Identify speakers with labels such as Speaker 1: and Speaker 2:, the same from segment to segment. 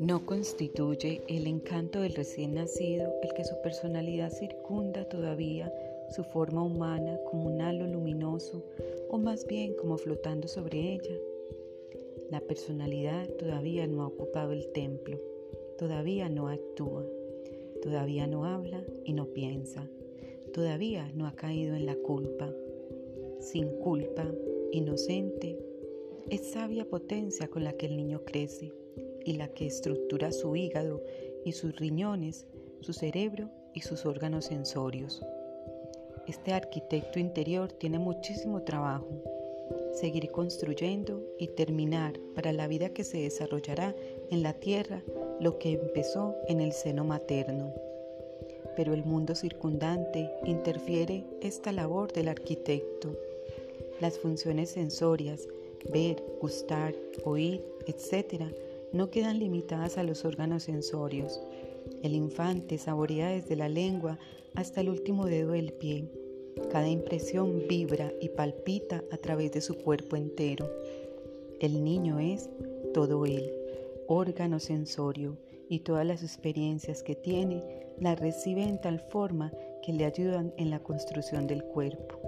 Speaker 1: No constituye el encanto del recién nacido el que su personalidad circunda todavía su forma humana como un halo luminoso o más bien como flotando sobre ella. La personalidad todavía no ha ocupado el templo, todavía no actúa, todavía no habla y no piensa, todavía no ha caído en la culpa. Sin culpa, inocente, es sabia potencia con la que el niño crece y la que estructura su hígado y sus riñones, su cerebro y sus órganos sensorios. Este arquitecto interior tiene muchísimo trabajo. Seguir construyendo y terminar para la vida que se desarrollará en la tierra lo que empezó en el seno materno. Pero el mundo circundante interfiere esta labor del arquitecto. Las funciones sensorias, ver, gustar, oír, etc., no quedan limitadas a los órganos sensorios. El infante saborea desde la lengua hasta el último dedo del pie. Cada impresión vibra y palpita a través de su cuerpo entero. El niño es todo él, órgano sensorio, y todas las experiencias que tiene las recibe en tal forma que le ayudan en la construcción del cuerpo.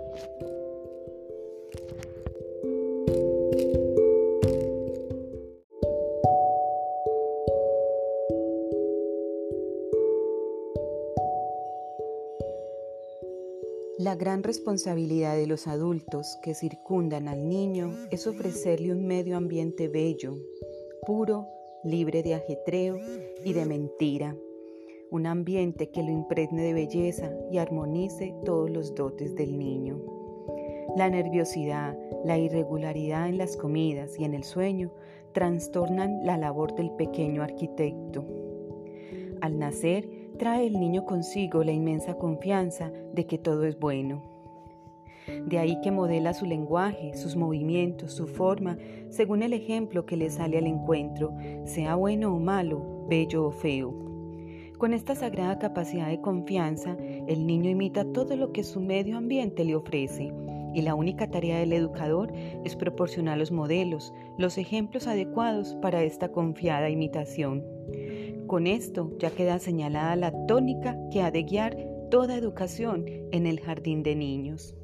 Speaker 1: La gran responsabilidad de los adultos que circundan al niño es ofrecerle un medio ambiente bello, puro, libre de ajetreo y de mentira. Un ambiente que lo impregne de belleza y armonice todos los dotes del niño. La nerviosidad, la irregularidad en las comidas y en el sueño trastornan la labor del pequeño arquitecto. Al nacer, trae el niño consigo la inmensa confianza de que todo es bueno. De ahí que modela su lenguaje, sus movimientos, su forma, según el ejemplo que le sale al encuentro, sea bueno o malo, bello o feo. Con esta sagrada capacidad de confianza, el niño imita todo lo que su medio ambiente le ofrece, y la única tarea del educador es proporcionar los modelos, los ejemplos adecuados para esta confiada imitación. Con esto ya queda señalada la tónica que ha de guiar toda educación en el jardín de niños.